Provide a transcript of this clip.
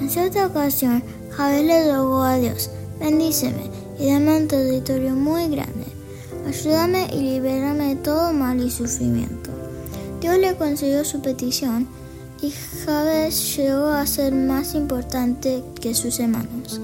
En cierta ocasión, Javes le rogó a Dios, bendíceme y dame un territorio muy grande. Ayúdame y libérame de todo mal y sufrimiento. Dios le concedió su petición y Javes llegó a ser más importante que sus hermanos.